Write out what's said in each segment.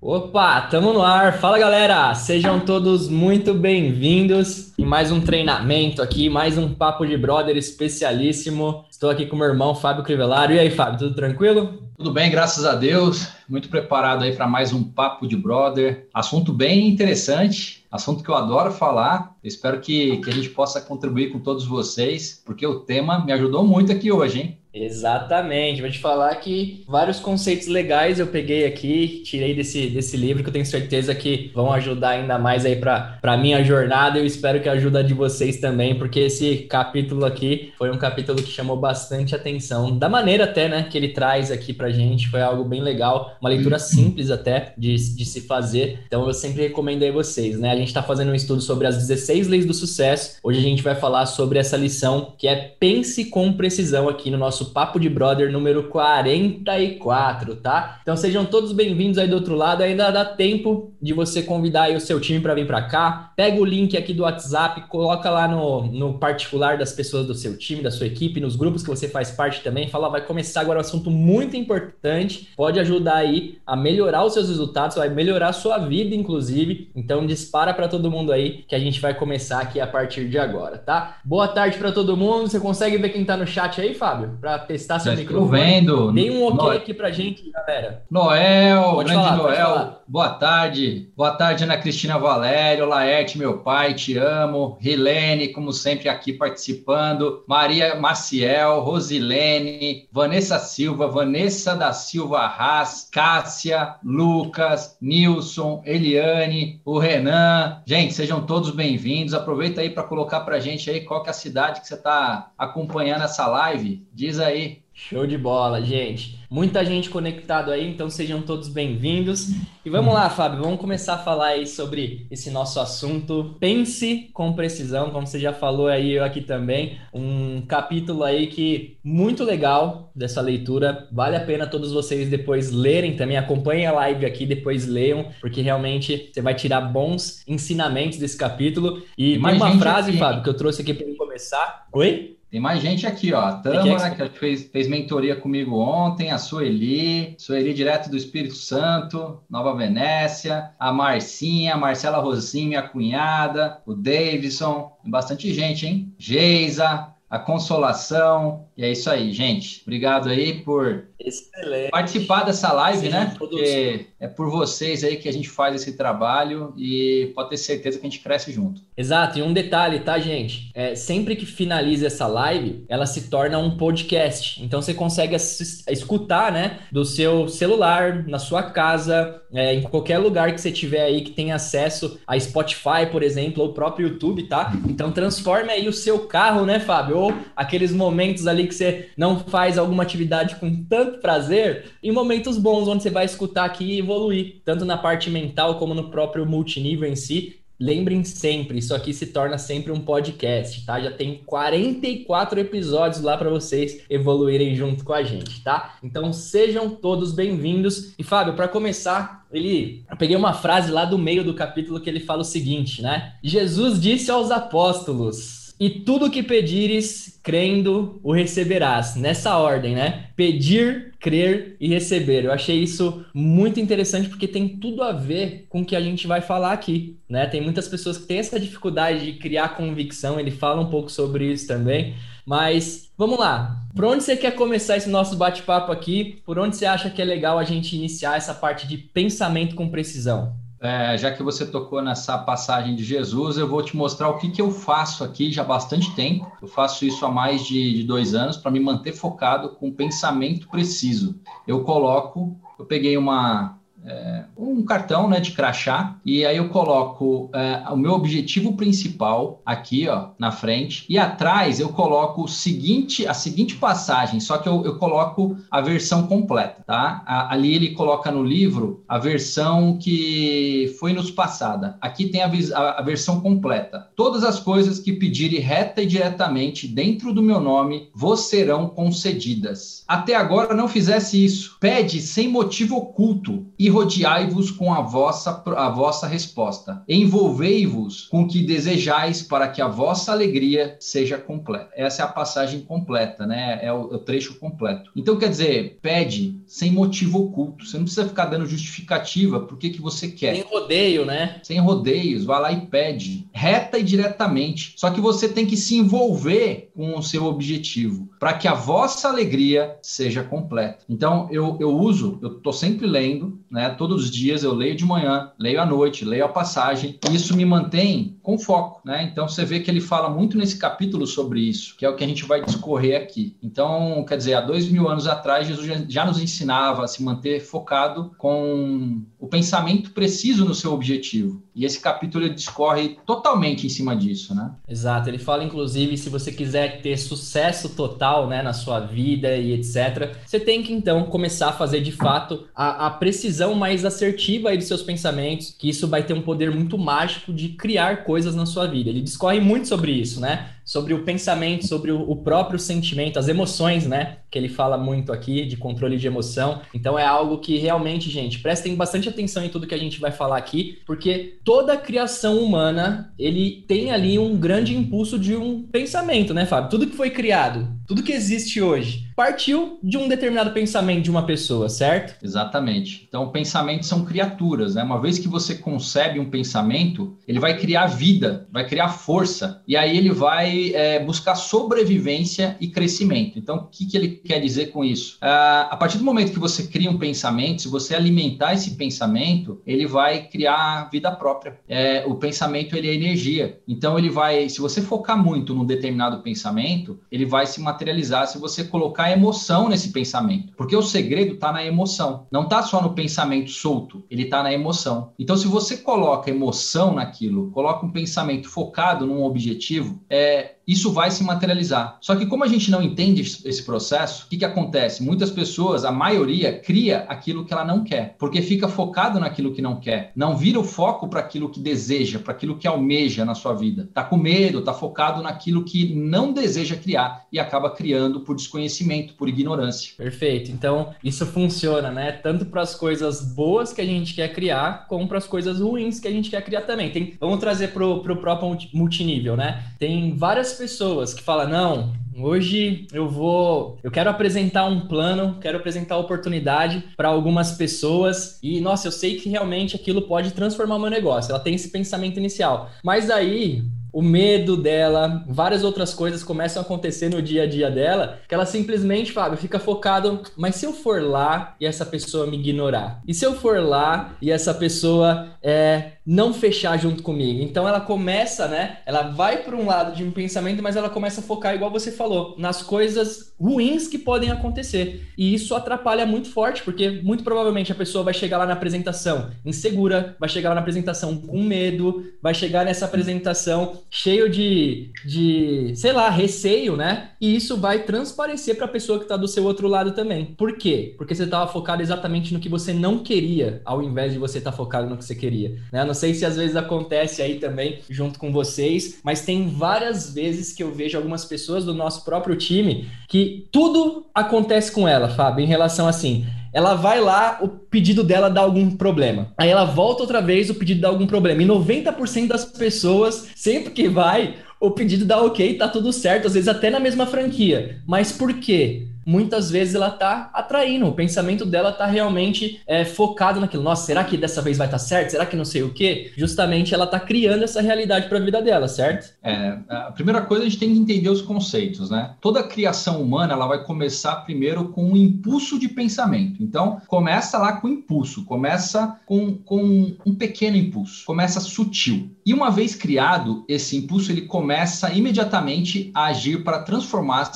Opa, tamo no ar. Fala galera, sejam todos muito bem-vindos em mais um treinamento aqui, mais um papo de brother especialíssimo. Estou aqui com meu irmão Fábio Crivellaro. E aí, Fábio, tudo tranquilo? Tudo bem, graças a Deus. Muito preparado aí para mais um papo de brother. Assunto bem interessante, assunto que eu adoro falar. espero que, que a gente possa contribuir com todos vocês, porque o tema me ajudou muito aqui hoje, hein? Exatamente, vou te falar que vários conceitos legais eu peguei aqui, tirei desse, desse livro que eu tenho certeza que vão ajudar ainda mais aí para a minha jornada. Eu espero que ajude a de vocês também, porque esse capítulo aqui foi um capítulo que chamou bastante atenção, da maneira até, né, que ele traz aqui pra gente, foi algo bem legal, uma leitura simples até de, de se fazer. Então eu sempre recomendo aí vocês, né? A gente está fazendo um estudo sobre as 16 leis do sucesso. Hoje a gente vai falar sobre essa lição que é pense com precisão aqui no nosso Papo de Brother número 44, tá? Então sejam todos bem-vindos aí do outro lado. Ainda dá tempo de você convidar aí o seu time para vir para cá. Pega o link aqui do WhatsApp, coloca lá no, no particular das pessoas do seu time, da sua equipe, nos grupos que você faz parte também. Fala, vai começar agora um assunto muito importante. Pode ajudar aí a melhorar os seus resultados, vai melhorar a sua vida, inclusive. Então dispara para todo mundo aí que a gente vai começar aqui a partir de agora, tá? Boa tarde para todo mundo. Você consegue ver quem tá no chat aí, Fábio? Pra testar seu Já microfone. vendo. Dê um ok aqui pra gente, galera. Noel, pode grande falar, Noel. Boa tarde. Boa tarde, Ana Cristina Valério, Laerte, meu pai, te amo. Rilene, como sempre, aqui participando. Maria Maciel, Rosilene, Vanessa Silva, Vanessa da Silva Haas, Cássia, Lucas, Nilson, Eliane, o Renan. Gente, sejam todos bem-vindos. Aproveita aí para colocar pra gente aí qual que é a cidade que você está acompanhando essa live. Diz aí aí. Show de bola, gente. Muita gente conectado aí, então sejam todos bem-vindos. E vamos lá, Fábio, vamos começar a falar aí sobre esse nosso assunto. Pense com precisão, como você já falou aí, eu aqui também. Um capítulo aí que muito legal dessa leitura. Vale a pena todos vocês depois lerem também. Acompanhem a live aqui, depois leiam, porque realmente você vai tirar bons ensinamentos desse capítulo. E tem uma frase, aqui. Fábio, que eu trouxe aqui para começar. Oi? Tem mais gente aqui, ó. A Tâmara, que, que fez, fez mentoria comigo ontem, a Sueli, Sueli direto do Espírito Santo, Nova Venécia, a Marcinha, a Marcela Rosinha, minha cunhada, o Davidson, bastante gente, hein? Geisa, a Consolação, e é isso aí, gente. Obrigado aí por Excelente. participar dessa live, né? Porque é por vocês aí que a gente faz esse trabalho e pode ter certeza que a gente cresce junto. Exato. E um detalhe, tá, gente? É, sempre que finaliza essa live, ela se torna um podcast. Então você consegue escutar, né, do seu celular, na sua casa, é, em qualquer lugar que você tiver aí que tenha acesso a Spotify, por exemplo, ou o próprio YouTube, tá? Então transforme aí o seu carro, né, Fábio? Ou aqueles momentos ali que você não faz alguma atividade com tanto prazer, em momentos bons onde você vai escutar aqui e evoluir, tanto na parte mental como no próprio multinível em si. Lembrem sempre, isso aqui se torna sempre um podcast, tá? Já tem 44 episódios lá para vocês evoluírem junto com a gente, tá? Então sejam todos bem-vindos. E Fábio, para começar, ele eu peguei uma frase lá do meio do capítulo que ele fala o seguinte, né? Jesus disse aos apóstolos: e tudo que pedires, crendo, o receberás. Nessa ordem, né? Pedir, crer e receber. Eu achei isso muito interessante porque tem tudo a ver com o que a gente vai falar aqui, né? Tem muitas pessoas que têm essa dificuldade de criar convicção, ele fala um pouco sobre isso também. Mas vamos lá. Por onde você quer começar esse nosso bate-papo aqui? Por onde você acha que é legal a gente iniciar essa parte de pensamento com precisão? É, já que você tocou nessa passagem de Jesus, eu vou te mostrar o que, que eu faço aqui já há bastante tempo. Eu faço isso há mais de, de dois anos para me manter focado com pensamento preciso. Eu coloco, eu peguei uma, é, um cartão né, de crachá e aí eu coloco é, o meu objetivo principal aqui ó, na frente e atrás eu coloco o seguinte, a seguinte passagem, só que eu, eu coloco a versão completa, tá? A, ali ele coloca no livro a versão que foi nos passada. Aqui tem a, a, a versão completa. Todas as coisas que pedirem reta e diretamente dentro do meu nome vos serão concedidas. Até agora não fizesse isso. Pede sem motivo oculto e rodeai Alegrai-vos com a vossa, a vossa resposta. Envolvei-vos com o que desejais para que a vossa alegria seja completa. Essa é a passagem completa, né? É o, é o trecho completo. Então, quer dizer, pede sem motivo oculto. Você não precisa ficar dando justificativa por que, que você quer. Sem rodeio, né? Sem rodeios. Vai lá e pede. Reta e diretamente. Só que você tem que se envolver com o seu objetivo para que a vossa alegria seja completa. Então, eu, eu uso, eu estou sempre lendo, né? Todos os dias eu leio de manhã, leio à noite, leio a passagem. E isso me mantém com foco, né? Então, você vê que ele fala muito nesse capítulo sobre isso, que é o que a gente vai discorrer aqui. Então, quer dizer, há dois mil anos atrás, Jesus já nos ensinava a se manter focado com o pensamento preciso no seu objetivo. E esse capítulo discorre totalmente em cima disso, né? Exato. Ele fala, inclusive, se você quiser ter sucesso total, né, na sua vida e etc., você tem que então começar a fazer de fato a, a precisão mais assertiva dos seus pensamentos, que isso vai ter um poder muito mágico de criar coisas na sua vida. Ele discorre muito sobre isso, né? sobre o pensamento, sobre o, o, próprio sentimento, as emoções, né? Que ele fala muito aqui de controle de emoção. Então é algo que realmente, gente, prestem bastante atenção em tudo que a gente vai falar aqui, porque toda criação humana, ele tem ali um grande impulso de um pensamento, né, Fábio? Tudo que foi criado, tudo que existe hoje, partiu de um determinado pensamento de uma pessoa, certo? Exatamente. Então, pensamentos são criaturas, né? Uma vez que você concebe um pensamento, ele vai criar vida, vai criar força, e aí ele vai é, buscar sobrevivência e crescimento. Então, o que, que ele quer dizer com isso? Ah, a partir do momento que você cria um pensamento, se você alimentar esse pensamento, ele vai criar vida própria. É, o pensamento ele é energia. Então, ele vai, se você focar muito num determinado pensamento, ele vai se materializar se você colocar emoção nesse pensamento, porque o segredo está na emoção, não está só no pensamento solto, ele está na emoção. Então, se você coloca emoção naquilo, coloca um pensamento focado num objetivo, é, isso vai se materializar. Só que como a gente não entende esse processo, o que, que acontece? Muitas pessoas, a maioria, cria aquilo que ela não quer, porque fica focado naquilo que não quer, não vira o foco para aquilo que deseja, para aquilo que almeja na sua vida. Tá com medo, tá focado naquilo que não deseja criar e acaba criando por desconhecimento, por ignorância. Perfeito. Então, isso funciona, né? Tanto para as coisas boas que a gente quer criar, como para as coisas ruins que a gente quer criar também. Tem, vamos trazer para o próprio multinível, né? Tem várias pessoas que falam, não, hoje eu vou, eu quero apresentar um plano, quero apresentar oportunidade para algumas pessoas e, nossa, eu sei que realmente aquilo pode transformar o meu negócio. Ela tem esse pensamento inicial. Mas aí, o medo dela, várias outras coisas começam a acontecer no dia a dia dela, que ela simplesmente, Fábio, fica focado, mas se eu for lá e essa pessoa me ignorar? E se eu for lá e essa pessoa é, não fechar junto comigo. Então ela começa, né? Ela vai para um lado de um pensamento, mas ela começa a focar, igual você falou, nas coisas ruins que podem acontecer. E isso atrapalha muito forte, porque muito provavelmente a pessoa vai chegar lá na apresentação insegura, vai chegar lá na apresentação com medo, vai chegar nessa apresentação cheio de, de sei lá, receio, né? E isso vai transparecer para a pessoa que está do seu outro lado também. Por quê? Porque você estava focado exatamente no que você não queria, ao invés de você estar tá focado no que você queria. Né? Sei se às vezes acontece aí também junto com vocês, mas tem várias vezes que eu vejo algumas pessoas do nosso próprio time que tudo acontece com ela, Fábio, em relação assim. Ela vai lá, o pedido dela dá algum problema. Aí ela volta outra vez, o pedido dá algum problema. E 90% das pessoas, sempre que vai, o pedido dá ok, tá tudo certo, às vezes até na mesma franquia. Mas por quê? Muitas vezes ela tá atraindo, o pensamento dela tá realmente é, focado naquilo. Nossa, será que dessa vez vai estar tá certo? Será que não sei o quê? Justamente ela tá criando essa realidade para a vida dela, certo? É, a primeira coisa a gente tem que entender os conceitos, né? Toda criação humana ela vai começar primeiro com um impulso de pensamento. Então, começa lá com impulso, começa com, com um pequeno impulso, começa sutil. E uma vez criado, esse impulso ele começa imediatamente a agir para transformar,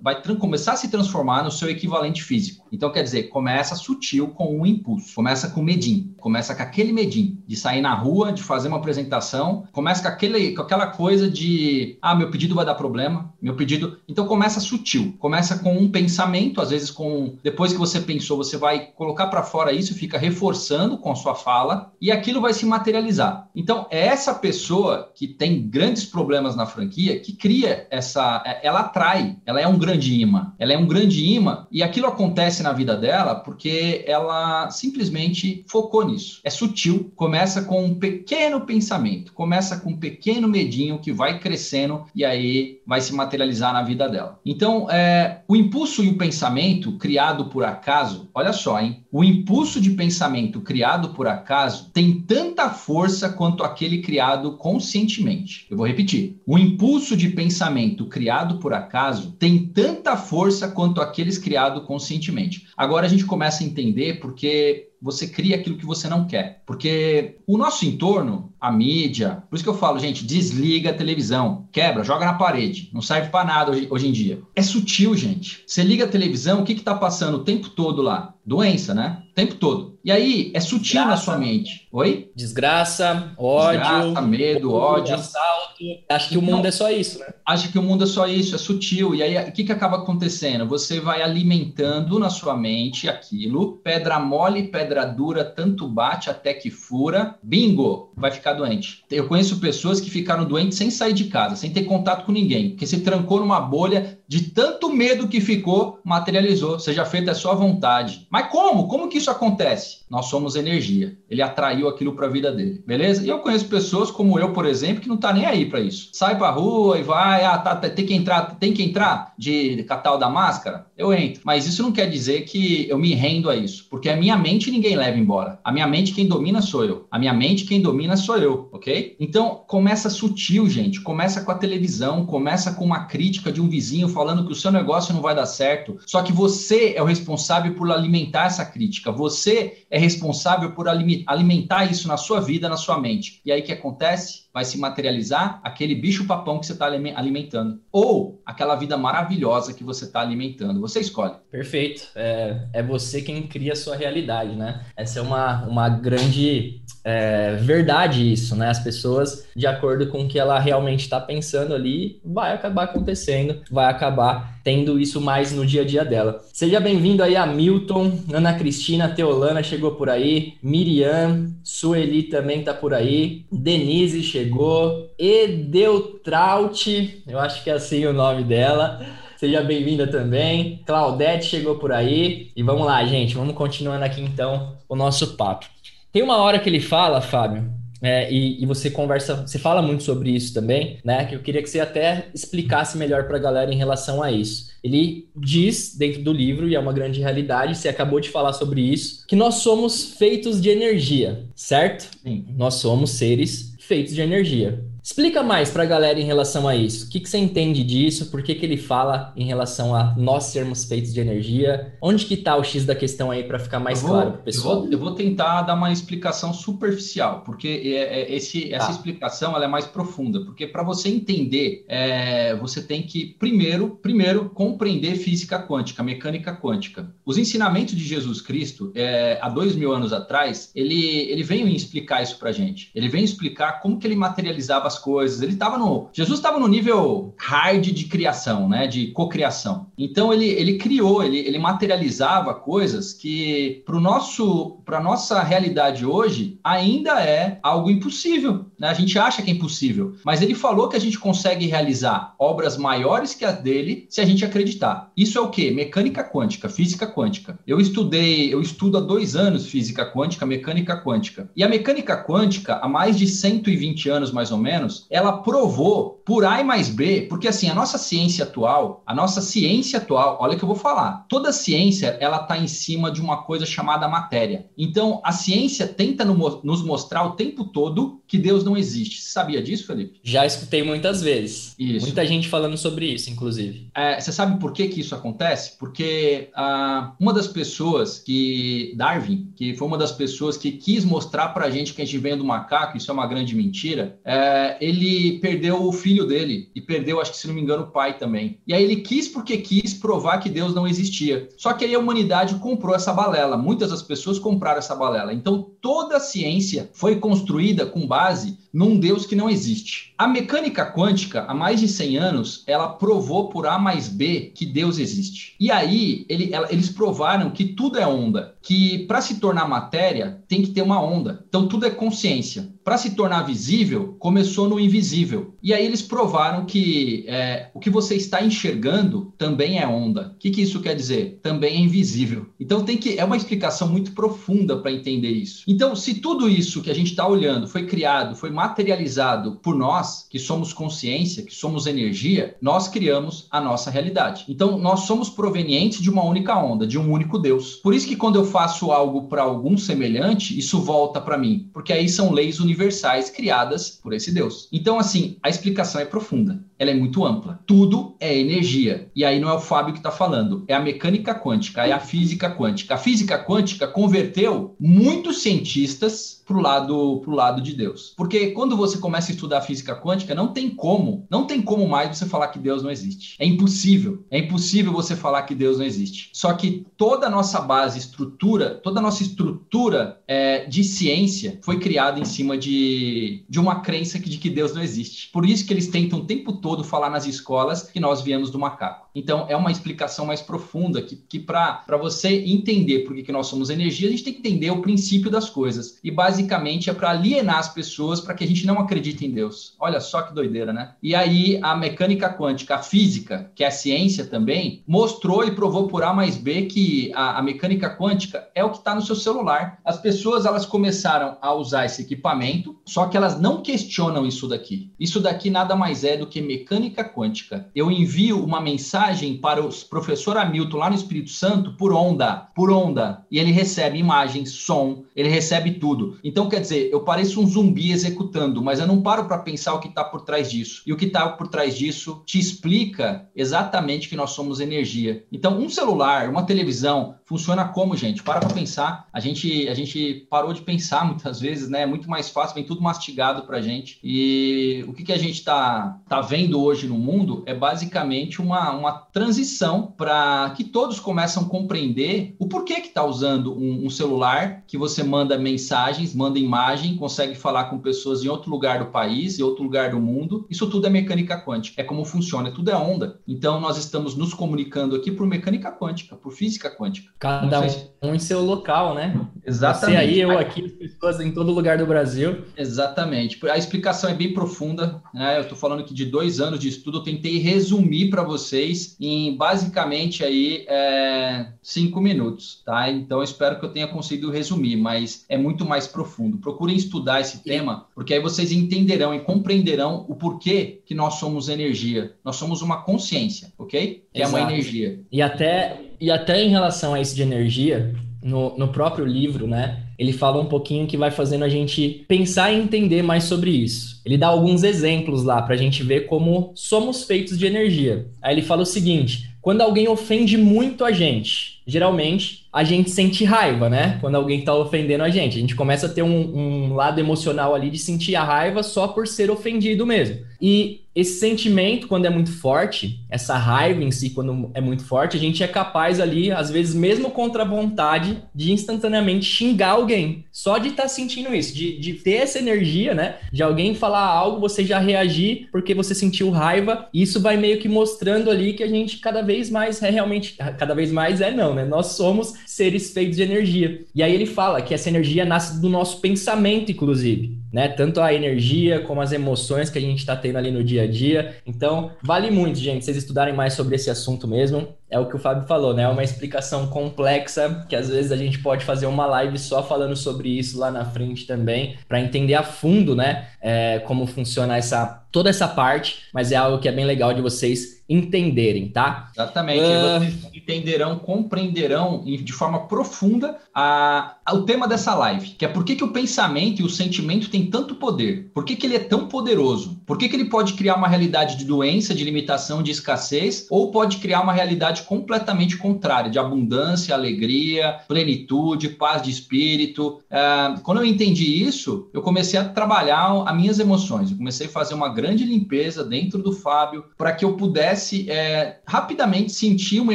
vai começar a se transformar transformar no seu equivalente físico. Então, quer dizer, começa sutil com um impulso, começa com medinho, começa com aquele medinho de sair na rua, de fazer uma apresentação, começa com, aquele, com aquela coisa de, ah, meu pedido vai dar problema, meu pedido. Então, começa sutil, começa com um pensamento, às vezes com, depois que você pensou, você vai colocar para fora isso, fica reforçando com a sua fala e aquilo vai se materializar. Então, é essa pessoa que tem grandes problemas na franquia que cria essa, ela atrai, ela é um grande imã, ela é um grande grande imã e aquilo acontece na vida dela porque ela simplesmente focou nisso. É sutil, começa com um pequeno pensamento, começa com um pequeno medinho que vai crescendo e aí vai se materializar na vida dela. Então, é, o impulso e o pensamento criado por acaso, olha só, hein? O impulso de pensamento criado por acaso tem tanta força quanto aquele criado conscientemente. Eu vou repetir. O impulso de pensamento criado por acaso tem tanta força quanto aqueles criados conscientemente. Agora a gente começa a entender porque você cria aquilo que você não quer. Porque o nosso entorno, a mídia, por isso que eu falo, gente, desliga a televisão, quebra, joga na parede, não serve para nada hoje, hoje, em dia. É sutil, gente. Você liga a televisão, o que está passando o tempo todo lá? Doença, né? O tempo todo. E aí, é sutil Desgraça. na sua mente. Oi? Desgraça, ódio. Desgraça, medo, ódio. Assalto. Acho que então, o mundo é só isso, né? Acho que o mundo é só isso, é sutil. E aí, o que, que acaba acontecendo? Você vai alimentando na sua mente aquilo, pedra mole, pedra dura, tanto bate até que fura. Bingo! Vai ficar doente. Eu conheço pessoas que ficaram doentes sem sair de casa, sem ter contato com ninguém, porque se trancou numa bolha de tanto medo que ficou, materializou. Seja feita a sua vontade. Mas como? Como que isso acontece? Nós somos energia. Ele atraiu aquilo para a vida dele, beleza? E eu conheço pessoas como eu, por exemplo, que não tá nem aí para isso. Sai para rua e vai, ah, tá, tem que entrar, tem que entrar de catal da máscara. Eu entro. Mas isso não quer dizer que eu me rendo a isso, porque a minha mente ninguém leva embora. A minha mente quem domina sou eu. A minha mente quem domina sou eu, ok? Então começa sutil, gente. Começa com a televisão, começa com uma crítica de um vizinho falando que o seu negócio não vai dar certo. Só que você é o responsável por alimentar essa crítica. Você é responsável por alimentar isso na sua vida, na sua mente. E aí o que acontece? Vai se materializar aquele bicho papão que você está alimentando. Ou aquela vida maravilhosa que você está alimentando. Você escolhe. Perfeito. É, é você quem cria a sua realidade, né? Essa é uma, uma grande é, verdade isso, né? As pessoas, de acordo com o que ela realmente está pensando ali, vai acabar acontecendo, vai acabar tendo isso mais no dia a dia dela. Seja bem-vindo aí a Milton, Ana Cristina, Teolana chegou por aí, Miriam, Sueli também tá por aí, Denise chegou, Edeltraut, eu acho que é assim o nome dela. Seja bem-vinda também. Claudete chegou por aí. E vamos lá, gente. Vamos continuando aqui então o nosso papo. Tem uma hora que ele fala, Fábio, é, e, e, você conversa, você fala muito sobre isso também, né? Que eu queria que você até explicasse melhor para a galera em relação a isso. Ele diz dentro do livro, e é uma grande realidade, você acabou de falar sobre isso, que nós somos feitos de energia, certo? Sim. Nós somos seres feitos de energia. Explica mais para a galera em relação a isso. O que, que você entende disso? Por que, que ele fala em relação a nós sermos feitos de energia? Onde que está o X da questão aí para ficar mais vou, claro para o pessoal? Eu vou, eu vou, tentar dar uma explicação superficial, porque é, é, esse, essa tá. explicação ela é mais profunda. Porque para você entender, é, você tem que primeiro, primeiro compreender física quântica, mecânica quântica. Os ensinamentos de Jesus Cristo, é, há dois mil anos atrás, ele, ele veio explicar isso para gente. Ele vem explicar como que ele materializava as coisas. Ele estava no. Jesus estava no nível hard de criação, né? De cocriação. Então ele, ele criou, ele, ele materializava coisas que para nosso para nossa realidade hoje ainda é algo impossível. Né? A gente acha que é impossível, mas ele falou que a gente consegue realizar obras maiores que as dele se a gente acreditar. Isso é o que? Mecânica quântica, física quântica. Eu estudei, eu estudo há dois anos física quântica, mecânica quântica. E a mecânica quântica, há mais de 120 anos mais ou menos ela provou por A e mais B, porque assim, a nossa ciência atual, a nossa ciência atual, olha o que eu vou falar, toda ciência, ela está em cima de uma coisa chamada matéria. Então, a ciência tenta nos mostrar o tempo todo que Deus não existe. Você sabia disso, Felipe? Já escutei muitas vezes. Isso. Muita gente falando sobre isso, inclusive. É, você sabe por que, que isso acontece? Porque ah, uma das pessoas que, Darwin, que foi uma das pessoas que quis mostrar para a gente que a gente vem do macaco, isso é uma grande mentira, é, ele perdeu o filho dele e perdeu, acho que se não me engano, o pai também. E aí ele quis porque quis provar que Deus não existia. Só que aí a humanidade comprou essa balela. Muitas das pessoas compraram essa balela. Então toda a ciência foi construída com base num Deus que não existe. A mecânica quântica, há mais de 100 anos, ela provou por A mais B que Deus existe. E aí, ele, ela, eles provaram que tudo é onda, que para se tornar matéria tem que ter uma onda. Então, tudo é consciência. Para se tornar visível, começou no invisível. E aí eles provaram que é, o que você está enxergando também é onda. O que, que isso quer dizer? Também é invisível. Então tem que é uma explicação muito profunda para entender isso. Então, se tudo isso que a gente está olhando foi criado, foi materializado por nós, que somos consciência, que somos energia, nós criamos a nossa realidade. Então, nós somos provenientes de uma única onda, de um único Deus. Por isso que quando eu faço algo para algum semelhante, isso volta para mim, porque aí são leis universais universais criadas por esse Deus. Então, assim, a explicação é profunda, ela é muito ampla. Tudo é energia. E aí não é o Fábio que está falando, é a mecânica quântica, é a física quântica. A física quântica converteu muitos cientistas para o lado, pro lado de Deus. Porque quando você começa a estudar física quântica, não tem como, não tem como mais você falar que Deus não existe. É impossível. É impossível você falar que Deus não existe. Só que toda a nossa base, estrutura, toda a nossa estrutura é, de ciência foi criada em cima de, de uma crença de que Deus não existe. Por isso que eles tentam o tempo todo falar nas escolas que nós viemos do macaco. Então, é uma explicação mais profunda que, que para você entender por que, que nós somos energia, a gente tem que entender o princípio das coisas. E, basicamente, é para alienar as pessoas para que a gente não acredite em Deus. Olha só que doideira, né? E aí a mecânica quântica, a física, que é a ciência também, mostrou e provou por A mais B que a, a mecânica quântica é o que está no seu celular. As pessoas elas começaram a usar esse equipamento, só que elas não questionam isso daqui. Isso daqui nada mais é do que mecânica quântica. Eu envio uma mensagem para o professor Hamilton lá no Espírito Santo por onda, por onda, e ele recebe imagem, som, ele recebe tudo. Então, quer dizer, eu pareço um zumbi executando, mas eu não paro para pensar o que está por trás disso. E o que está por trás disso te explica exatamente que nós somos energia. Então, um celular, uma televisão, funciona como, gente? Para para pensar. A gente, a gente parou de pensar muitas vezes, né? É muito mais fácil, vem tudo mastigado para gente. E o que, que a gente está tá vendo hoje no mundo é basicamente uma, uma transição para que todos começam a compreender o porquê que está usando um, um celular que você manda mensagens manda imagem, consegue falar com pessoas em outro lugar do país, em outro lugar do mundo. Isso tudo é mecânica quântica. É como funciona, tudo é onda. Então nós estamos nos comunicando aqui por mecânica quântica, por física quântica. Cada um em seu local, né? Exatamente. Você aí, eu aqui, as pessoas em todo lugar do Brasil. Exatamente. A explicação é bem profunda. Né? Eu estou falando que de dois anos de estudo, eu tentei resumir para vocês em basicamente aí é, cinco minutos, tá? Então espero que eu tenha conseguido resumir, mas é muito mais profundo profundo. Procurem estudar esse tema, porque aí vocês entenderão e compreenderão o porquê que nós somos energia. Nós somos uma consciência, ok? Que Exato. é uma energia. E até, e até em relação a isso de energia, no, no próprio livro, né? Ele fala um pouquinho que vai fazendo a gente pensar e entender mais sobre isso. Ele dá alguns exemplos lá para a gente ver como somos feitos de energia. Aí ele fala o seguinte: quando alguém ofende muito a gente, geralmente a gente sente raiva, né? Quando alguém tá ofendendo a gente. A gente começa a ter um, um, lado emocional ali de sentir a raiva só por ser ofendido mesmo. E esse sentimento, quando é muito forte, essa raiva em si, quando é muito forte, a gente é capaz ali, às vezes, mesmo contra a vontade, de instantaneamente xingar alguém. Só de estar tá sentindo isso, de, de ter essa energia, né? De alguém falar algo, você já reagir porque você sentiu raiva. Isso vai meio que mostrando ali que a gente cada vez mais é realmente. Cada vez mais é não, né? Nós somos seres feitos de energia. E aí ele fala que essa energia nasce do nosso pensamento, inclusive né? Tanto a energia como as emoções que a gente está tendo ali no dia a dia. Então, vale muito, gente, vocês estudarem mais sobre esse assunto mesmo. É o que o Fábio falou, né? É uma explicação complexa que às vezes a gente pode fazer uma live só falando sobre isso lá na frente também, para entender a fundo, né? É, como funciona essa toda essa parte, mas é algo que é bem legal de vocês entenderem, tá? Exatamente. Uh... Vocês entenderão, compreenderão de forma profunda a, a, o tema dessa live, que é por que, que o pensamento e o sentimento têm tanto poder? Por que, que ele é tão poderoso? Por que, que ele pode criar uma realidade de doença, de limitação, de escassez, ou pode criar uma realidade completamente contrária, de abundância, alegria, plenitude, paz de espírito. É, quando eu entendi isso, eu comecei a trabalhar as minhas emoções. Eu comecei a fazer uma grande limpeza dentro do Fábio para que eu pudesse é, rapidamente sentir uma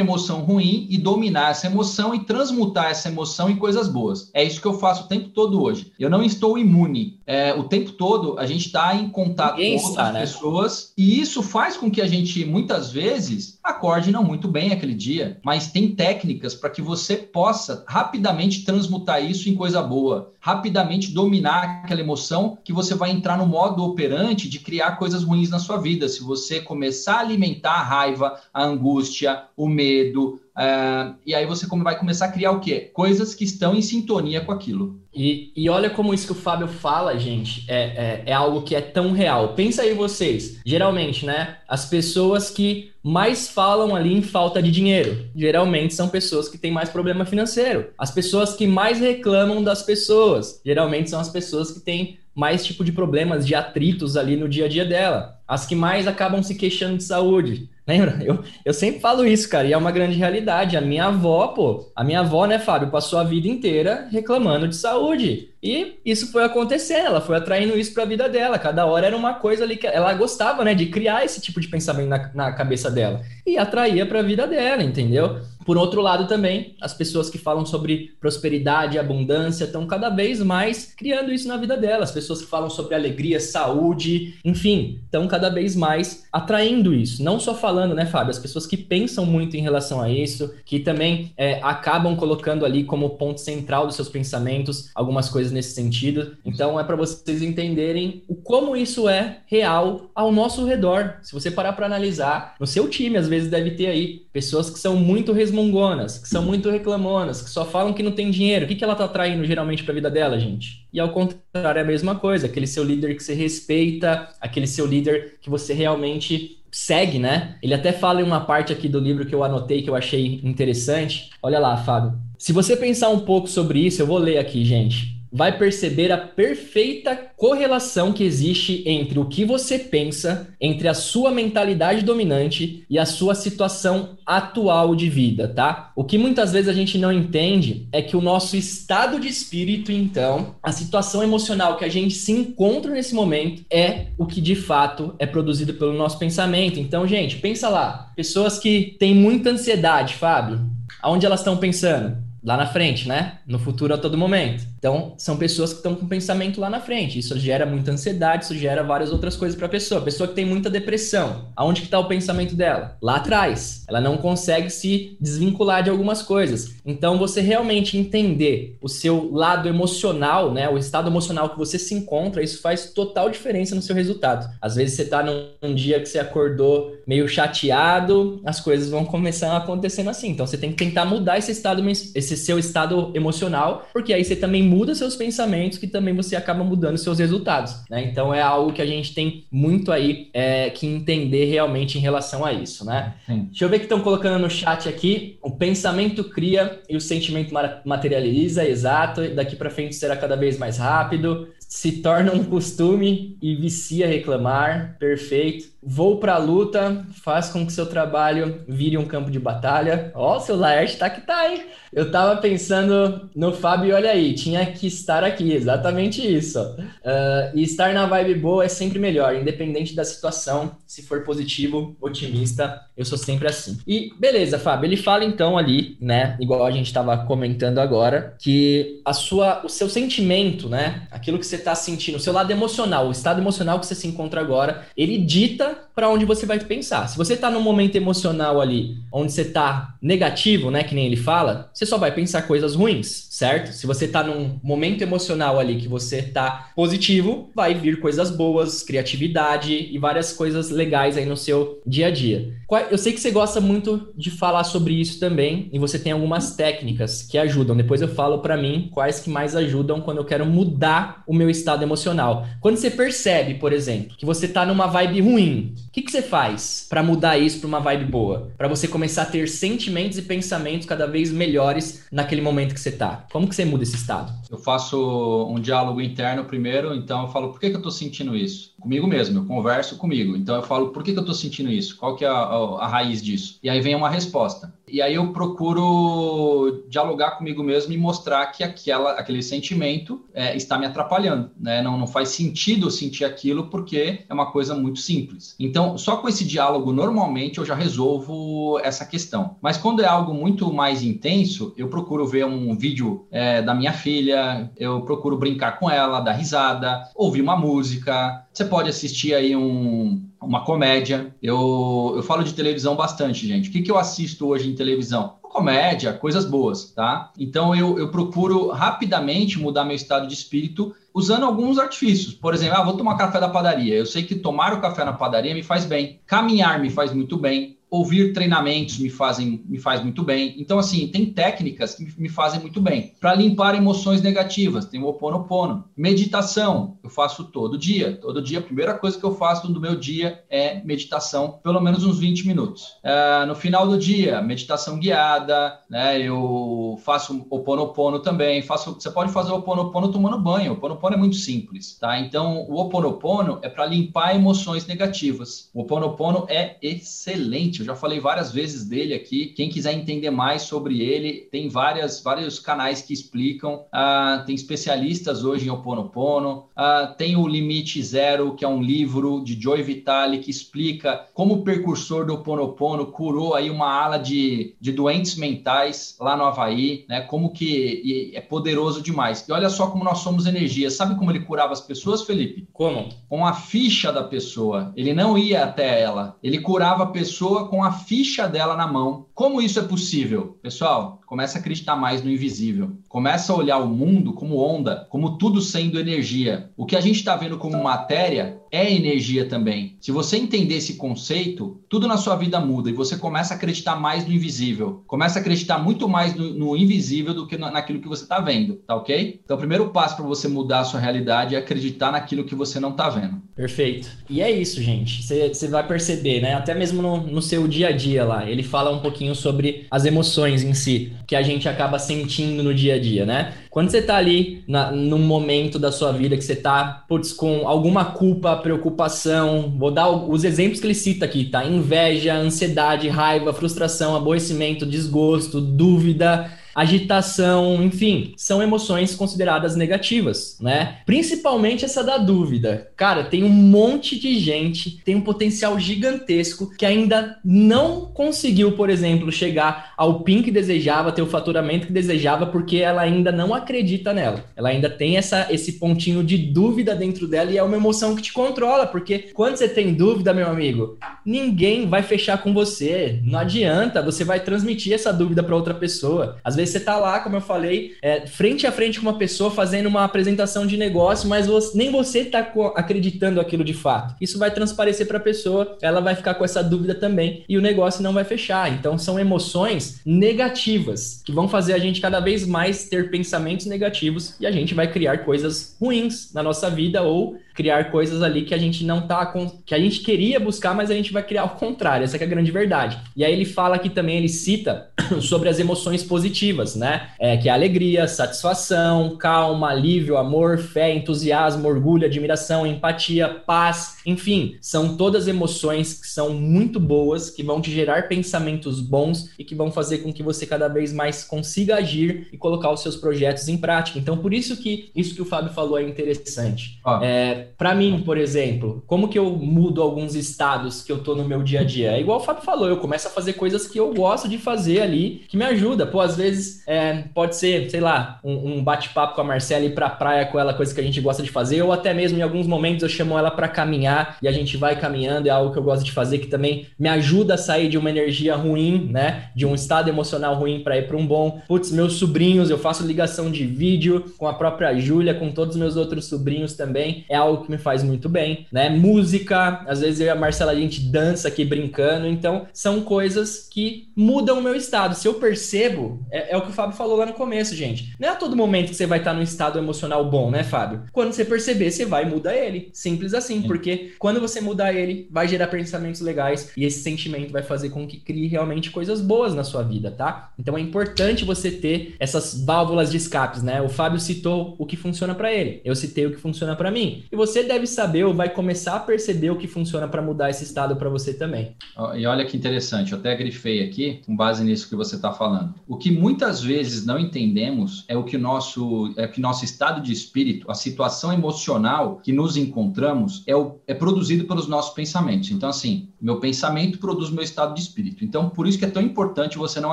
emoção ruim e dominar essa emoção e transmutar essa emoção em coisas boas. É isso que eu faço o tempo todo hoje. Eu não estou imune. É, o tempo todo a gente está em contato Ninguém com outras está, né? pessoas e isso faz com que a gente muitas vezes acorde não muito bem aquele dia, mas tem técnicas para que você possa rapidamente transmutar isso em coisa boa, rapidamente dominar aquela emoção que você vai entrar no modo operante de criar coisas ruins na sua vida. Se você começar a alimentar a raiva, a angústia, o medo, Uh, e aí você vai começar a criar o quê? Coisas que estão em sintonia com aquilo. E, e olha como isso que o Fábio fala, gente, é, é, é, algo que é tão real. Pensa aí vocês, geralmente, né? As pessoas que mais falam ali em falta de dinheiro, geralmente são pessoas que têm mais problema financeiro. As pessoas que mais reclamam das pessoas, geralmente são as pessoas que têm mais tipo de problemas, de atritos ali no dia a dia dela. As que mais acabam se queixando de saúde, Lembra? Eu, eu sempre falo isso, cara, e é uma grande realidade. A minha avó, pô, a minha avó, né, Fábio, passou a vida inteira reclamando de saúde. E isso foi acontecendo, ela foi atraindo isso para a vida dela. Cada hora era uma coisa ali que ela gostava, né, de criar esse tipo de pensamento na, na cabeça dela e atraía para a vida dela, entendeu? Por outro lado, também, as pessoas que falam sobre prosperidade abundância estão cada vez mais criando isso na vida delas. As pessoas que falam sobre alegria, saúde, enfim, estão cada vez mais atraindo isso. Não só falando, né, Fábio? As pessoas que pensam muito em relação a isso, que também é, acabam colocando ali como ponto central dos seus pensamentos algumas coisas nesse sentido. Então, é para vocês entenderem o como isso é real ao nosso redor. Se você parar para analisar, no seu time, às vezes deve ter aí pessoas que são muito resmungonas, que são muito reclamonas, que só falam que não tem dinheiro. O que, que ela tá traindo geralmente para a vida dela, gente? E ao contrário, é a mesma coisa. Aquele seu líder que você respeita, aquele seu líder que você realmente segue, né? Ele até fala em uma parte aqui do livro que eu anotei que eu achei interessante. Olha lá, Fábio. Se você pensar um pouco sobre isso, eu vou ler aqui, gente vai perceber a perfeita correlação que existe entre o que você pensa, entre a sua mentalidade dominante e a sua situação atual de vida, tá? O que muitas vezes a gente não entende é que o nosso estado de espírito, então, a situação emocional que a gente se encontra nesse momento é o que de fato é produzido pelo nosso pensamento. Então, gente, pensa lá, pessoas que têm muita ansiedade, Fábio, aonde elas estão pensando? Lá na frente, né? No futuro a todo momento. Então, são pessoas que estão com pensamento lá na frente. Isso gera muita ansiedade, isso gera várias outras coisas para a pessoa. Pessoa que tem muita depressão, aonde que está o pensamento dela? Lá atrás. Ela não consegue se desvincular de algumas coisas. Então, você realmente entender o seu lado emocional, né, o estado emocional que você se encontra, isso faz total diferença no seu resultado. Às vezes você está num, dia que você acordou meio chateado, as coisas vão começar acontecendo assim. Então, você tem que tentar mudar esse estado, esse seu estado emocional, porque aí você também muda seus pensamentos, que também você acaba mudando seus resultados. Né? Então é algo que a gente tem muito aí é, que entender realmente em relação a isso. Né? Deixa eu ver que estão colocando no chat aqui. O pensamento cria e o sentimento materializa, exato. Daqui para frente será cada vez mais rápido. Se torna um costume e vicia reclamar. Perfeito. Vou para luta, faz com que seu trabalho vire um campo de batalha. Ó, oh, seu Laerte tá que tá, hein? Eu tava pensando no Fábio, olha aí, tinha que estar aqui, exatamente isso. Uh, e estar na vibe boa é sempre melhor, independente da situação, se for positivo, otimista, eu sou sempre assim. E beleza, Fábio, ele fala então ali, né, igual a gente tava comentando agora, que a sua, o seu sentimento, né, aquilo que você tá sentindo, o seu lado emocional, o estado emocional que você se encontra agora, ele dita para onde você vai pensar. Se você está num momento emocional ali, onde você está negativo, né, que nem ele fala, você só vai pensar coisas ruins, certo? Se você está num momento emocional ali que você está positivo, vai vir coisas boas, criatividade e várias coisas legais aí no seu dia a dia. Eu sei que você gosta muito de falar sobre isso também e você tem algumas técnicas que ajudam. Depois eu falo para mim quais que mais ajudam quando eu quero mudar o meu estado emocional. Quando você percebe, por exemplo, que você está numa vibe ruim, o que, que você faz para mudar isso para uma vibe boa? Para você começar a ter sentimentos e pensamentos cada vez melhores naquele momento que você Como que você muda esse estado? Eu faço um diálogo interno primeiro, então eu falo, por que, que eu estou sentindo isso? Comigo mesmo, eu converso comigo. Então eu falo, por que, que eu estou sentindo isso? Qual que é a, a, a raiz disso? E aí vem uma resposta. E aí eu procuro dialogar comigo mesmo e mostrar que aquela, aquele sentimento é, está me atrapalhando, né? Não, não faz sentido sentir aquilo porque é uma coisa muito simples. Então, só com esse diálogo, normalmente eu já resolvo essa questão. Mas quando é algo muito mais intenso, eu procuro ver um vídeo é, da minha filha, eu procuro brincar com ela, dar risada, ouvir uma música. Você pode assistir aí um, uma comédia. Eu, eu falo de televisão bastante, gente. O que, que eu assisto hoje em televisão? Comédia, coisas boas, tá? Então eu, eu procuro rapidamente mudar meu estado de espírito usando alguns artifícios. Por exemplo, ah, vou tomar café da padaria. Eu sei que tomar o café na padaria me faz bem. Caminhar me faz muito bem ouvir treinamentos me fazem me faz muito bem. Então assim, tem técnicas que me fazem muito bem. Para limpar emoções negativas, tem o oponopono. Meditação, eu faço todo dia. Todo dia, a primeira coisa que eu faço no meu dia é meditação, pelo menos uns 20 minutos. Uh, no final do dia, meditação guiada, né? Eu faço oponopono também. Faço, você pode fazer oponopono tomando banho. O oponopono é muito simples, tá? Então, o oponopono é para limpar emoções negativas. O oponopono é excelente eu já falei várias vezes dele aqui. Quem quiser entender mais sobre ele, tem várias, vários canais que explicam. Uh, tem especialistas hoje em Ho Oponopono. Uh, tem o Limite Zero, que é um livro de Joy Vitale que explica como o percursor do Ho Oponopono curou aí uma ala de, de doentes mentais lá no Havaí, né? Como que é poderoso demais. E olha só como nós somos energia. Sabe como ele curava as pessoas, Felipe? Como? Com a ficha da pessoa. Ele não ia até ela. Ele curava a pessoa com a ficha dela na mão. Como isso é possível? Pessoal, começa a acreditar mais no invisível. Começa a olhar o mundo como onda, como tudo sendo energia. O que a gente está vendo como matéria é energia também. Se você entender esse conceito, tudo na sua vida muda e você começa a acreditar mais no invisível. Começa a acreditar muito mais no, no invisível do que naquilo que você está vendo, tá ok? Então, o primeiro passo para você mudar a sua realidade é acreditar naquilo que você não está vendo. Perfeito. E é isso, gente. Você vai perceber, né? Até mesmo no, no seu dia a dia lá, ele fala um pouquinho sobre as emoções em si, que a gente acaba sentindo no dia a dia, né? Quando você tá ali na, num momento da sua vida que você tá, putz, com alguma culpa, preocupação, vou dar os exemplos que ele cita aqui, tá? Inveja, ansiedade, raiva, frustração, aborrecimento, desgosto, dúvida agitação, enfim, são emoções consideradas negativas, né? Principalmente essa da dúvida. Cara, tem um monte de gente, tem um potencial gigantesco que ainda não conseguiu, por exemplo, chegar ao PIN que desejava, ter o faturamento que desejava, porque ela ainda não acredita nela. Ela ainda tem essa, esse pontinho de dúvida dentro dela e é uma emoção que te controla, porque quando você tem dúvida, meu amigo, ninguém vai fechar com você. Não adianta, você vai transmitir essa dúvida para outra pessoa. Às vezes vezes você tá lá, como eu falei, é, frente a frente com uma pessoa fazendo uma apresentação de negócio, mas você, nem você tá acreditando aquilo de fato. Isso vai transparecer para a pessoa, ela vai ficar com essa dúvida também e o negócio não vai fechar. Então são emoções negativas que vão fazer a gente cada vez mais ter pensamentos negativos e a gente vai criar coisas ruins na nossa vida ou criar coisas ali que a gente não tá com, que a gente queria buscar, mas a gente vai criar o contrário. Essa é a grande verdade. E aí ele fala aqui também, ele cita sobre as emoções positivas, né? É, que é alegria, satisfação, calma, alívio, amor, fé, entusiasmo, orgulho, admiração, empatia, paz, enfim, são todas emoções que são muito boas, que vão te gerar pensamentos bons e que vão fazer com que você cada vez mais consiga agir e colocar os seus projetos em prática. Então, por isso que isso que o Fábio falou é interessante. Ah. É, para mim, por exemplo, como que eu mudo alguns estados que eu tô no meu dia a dia? É igual o Fábio falou, eu começo a fazer coisas que eu gosto de fazer ali, que me ajuda. Pô, às vezes é, pode ser, sei lá, um, um bate-papo com a Marcela ir pra praia com ela, coisa que a gente gosta de fazer, ou até mesmo em alguns momentos eu chamo ela para caminhar e a gente vai caminhando, é algo que eu gosto de fazer que também me ajuda a sair de uma energia ruim, né? De um estado emocional ruim para ir para um bom. Putz, meus sobrinhos, eu faço ligação de vídeo com a própria Júlia, com todos os meus outros sobrinhos também. É algo algo que me faz muito bem, né? Música, às vezes eu e a Marcela a gente dança aqui brincando, então são coisas que mudam o meu estado. Se eu percebo, é, é o que o Fábio falou lá no começo, gente. Não é a todo momento que você vai estar num estado emocional bom, né, Fábio? Quando você perceber, você vai mudar ele. Simples assim, é. porque quando você mudar ele, vai gerar pensamentos legais e esse sentimento vai fazer com que crie realmente coisas boas na sua vida, tá? Então é importante você ter essas válvulas de escapes, né? O Fábio citou o que funciona para ele, eu citei o que funciona para mim. E você deve saber ou vai começar a perceber o que funciona para mudar esse estado para você também. E olha que interessante, eu até grifei aqui, com base nisso que você está falando. O que muitas vezes não entendemos é o que nosso, é que nosso estado de espírito, a situação emocional que nos encontramos, é, o, é produzido pelos nossos pensamentos. Então, assim, meu pensamento produz meu estado de espírito. Então, por isso que é tão importante você não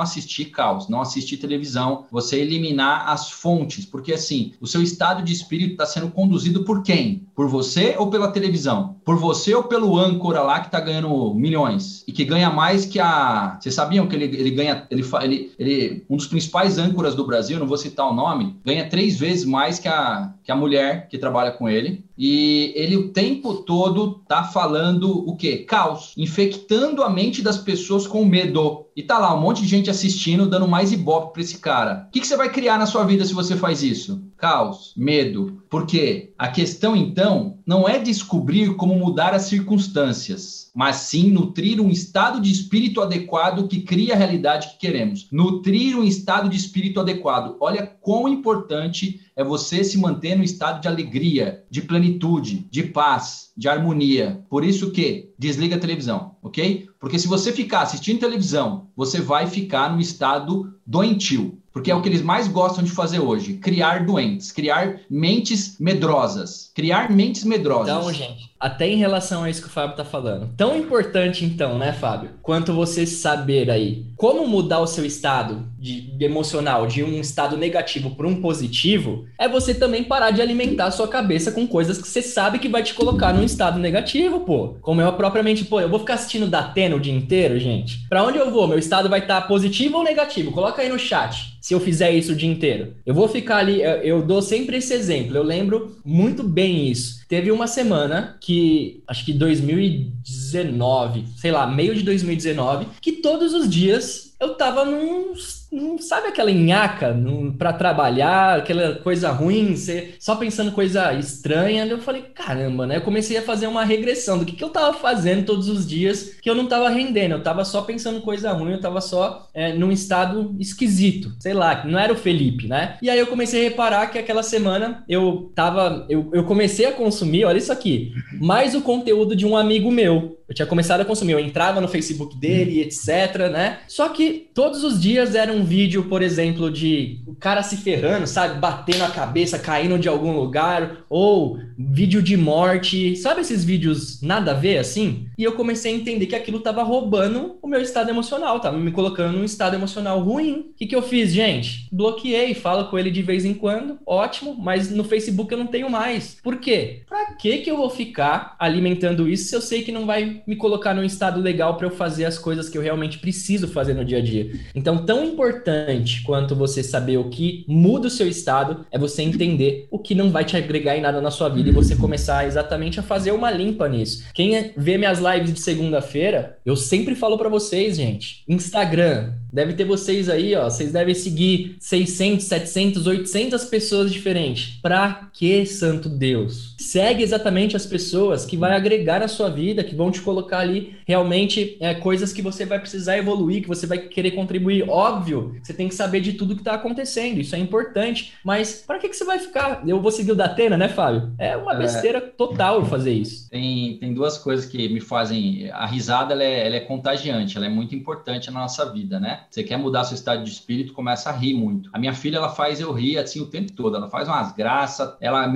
assistir caos, não assistir televisão, você eliminar as fontes, porque assim, o seu estado de espírito está sendo conduzido por quem? Por você ou pela televisão? Por você ou pelo âncora lá que está ganhando milhões e que ganha mais que a. Vocês sabiam que ele, ele ganha. Ele, ele, ele, um dos principais âncoras do Brasil, não vou citar o nome, ganha três vezes mais que a, que a mulher que trabalha com ele. E ele o tempo todo tá falando o quê? Caos, infectando a mente das pessoas com medo. E tá lá um monte de gente assistindo, dando mais ibope para esse cara. O que, que você vai criar na sua vida se você faz isso? Caos, medo. Por quê? A questão então não é descobrir como mudar as circunstâncias, mas sim nutrir um estado de espírito adequado que cria a realidade que queremos. Nutrir um estado de espírito adequado. Olha quão importante é você se manter no estado de alegria, de plenitude, de paz, de harmonia. Por isso que desliga a televisão, ok? Porque se você ficar assistindo televisão, você vai ficar no estado doentio. Porque é o que eles mais gostam de fazer hoje: criar doentes, criar mentes medrosas. Criar mentes medrosas. Então, gente, até em relação a isso que o Fábio tá falando. Tão importante, então, né, Fábio? Quanto você saber aí como mudar o seu estado de emocional de um estado negativo para um positivo, é você também parar de alimentar a sua cabeça com coisas que você sabe que vai te colocar num estado negativo, pô. Como eu propriamente, pô, eu vou ficar assistindo Datena o dia inteiro, gente. Para onde eu vou? Meu estado vai estar tá positivo ou negativo? Coloca aí no chat se eu fizer isso o dia inteiro. Eu vou ficar ali, eu dou sempre esse exemplo, eu lembro muito bem isso. Teve uma semana que, acho que 2019, sei lá, meio de 2019, que todos os dias eu tava num não sabe aquela nhaca para trabalhar, aquela coisa ruim, você só pensando coisa estranha. Eu falei, caramba, né? Eu comecei a fazer uma regressão do que, que eu tava fazendo todos os dias que eu não tava rendendo. Eu tava só pensando coisa ruim, eu tava só é, num estado esquisito, sei lá, não era o Felipe, né? E aí eu comecei a reparar que aquela semana eu tava, eu, eu comecei a consumir, olha isso aqui, mais o conteúdo de um amigo meu. Eu tinha começado a consumir, eu entrava no Facebook dele, etc, né? Só que todos os dias era um vídeo, por exemplo, de o cara se ferrando, sabe? Batendo a cabeça, caindo de algum lugar, ou vídeo de morte, sabe esses vídeos nada a ver assim? E eu comecei a entender que aquilo tava roubando o meu estado emocional, tava me colocando num estado emocional ruim. O que, que eu fiz, gente? Bloqueei, falo com ele de vez em quando, ótimo, mas no Facebook eu não tenho mais. Por quê? Pra que que eu vou ficar alimentando isso se eu sei que não vai me colocar num estado legal para eu fazer as coisas que eu realmente preciso fazer no dia a dia? Então, tão importante quanto você saber o que muda o seu estado é você entender o que não vai te agregar em nada na sua vida e você começar exatamente a fazer uma limpa nisso. Quem vê minhas lives de segunda-feira, eu sempre falo para vocês, gente, Instagram, deve ter vocês aí, ó, vocês devem seguir 600, 700, 800 pessoas diferentes. Pra que, santo Deus? Segue exatamente as pessoas que vai agregar na sua vida, que vão te colocar ali realmente é, coisas que você vai precisar evoluir, que você vai querer contribuir. Óbvio, você tem que saber de tudo que tá acontecendo, isso é importante, mas para que, que você vai ficar? Eu vou seguir o Datena, né, Fábio? É uma é. besteira total fazer isso. Tem, tem duas coisas que me fazem. A risada ela é, ela é contagiante, ela é muito importante na nossa vida, né? Você quer mudar seu estado de espírito, começa a rir muito. A minha filha, ela faz eu rir assim o tempo todo. Ela faz umas graças, ela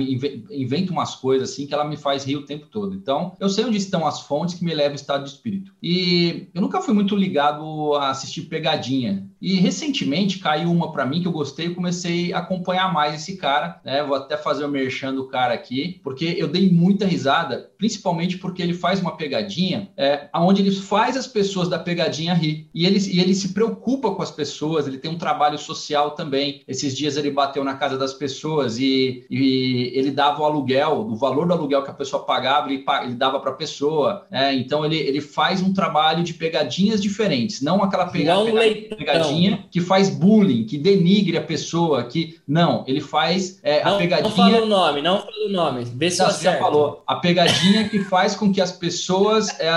inventa umas coisas assim que ela me faz rir o tempo todo. Então, eu sei onde estão as fontes que me levam ao estado de espírito. E eu nunca fui muito ligado a assistir pegadinha. E recentemente caiu uma para mim que eu gostei e comecei a acompanhar mais esse cara. Né? Vou até fazer o merchan do cara aqui, porque eu dei muita risada, principalmente porque ele faz uma pegadinha é, onde ele faz as pessoas da pegadinha rir. E ele, e ele se preocupa com as pessoas, ele tem um trabalho social também. Esses dias ele bateu na casa das pessoas e, e ele dava o aluguel, o valor do aluguel que a pessoa pagava, ele, ele dava para a pessoa. É, então ele, ele faz um trabalho de pegadinhas diferentes, não aquela pegadinha pegadinha que faz bullying, que denigre a pessoa, que não, ele faz é, não, a pegadinha. Não fala o nome, não fala o nome. Vê se não, você já falou. A pegadinha que faz com que as pessoas é,